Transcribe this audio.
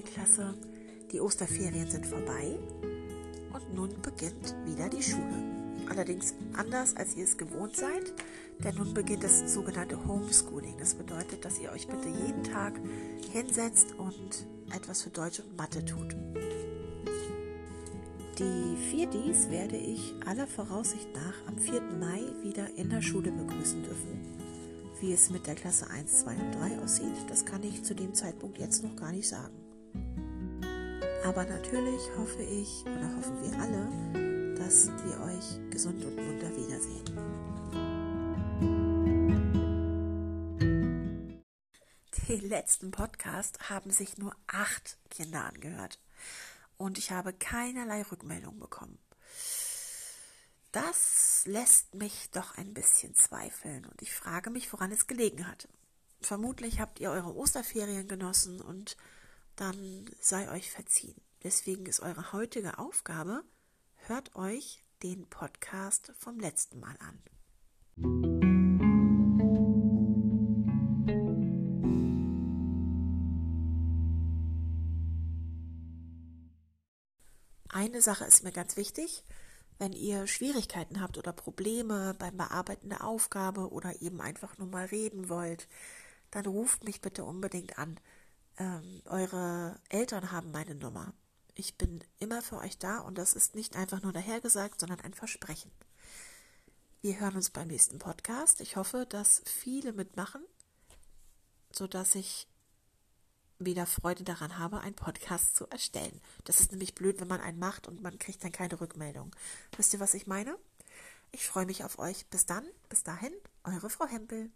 Klasse. Die Osterferien sind vorbei und nun beginnt wieder die Schule. Allerdings anders, als ihr es gewohnt seid, denn nun beginnt das sogenannte Homeschooling. Das bedeutet, dass ihr euch bitte jeden Tag hinsetzt und etwas für Deutsch und Mathe tut. Die Viertis werde ich aller Voraussicht nach am 4. Mai wieder in der Schule begrüßen dürfen. Wie es mit der Klasse 1, 2 und 3 aussieht, das kann ich zu dem Zeitpunkt jetzt noch gar nicht sagen. Aber natürlich hoffe ich oder hoffen wir alle, dass wir euch gesund und munter wiedersehen. Den letzten Podcast haben sich nur acht Kinder angehört und ich habe keinerlei Rückmeldung bekommen. Das lässt mich doch ein bisschen zweifeln und ich frage mich, woran es gelegen hat. Vermutlich habt ihr eure Osterferien genossen und dann sei euch verziehen. Deswegen ist eure heutige Aufgabe, hört euch den Podcast vom letzten Mal an. Eine Sache ist mir ganz wichtig. Wenn ihr Schwierigkeiten habt oder Probleme beim Bearbeiten der Aufgabe oder eben einfach nur mal reden wollt, dann ruft mich bitte unbedingt an ähm, eure Eltern haben meine Nummer. Ich bin immer für euch da und das ist nicht einfach nur dahergesagt, sondern ein Versprechen. Wir hören uns beim nächsten Podcast. Ich hoffe, dass viele mitmachen, sodass ich wieder Freude daran habe, einen Podcast zu erstellen. Das ist nämlich blöd, wenn man einen macht und man kriegt dann keine Rückmeldung. Wisst ihr, was ich meine? Ich freue mich auf euch. Bis dann, bis dahin, eure Frau Hempel.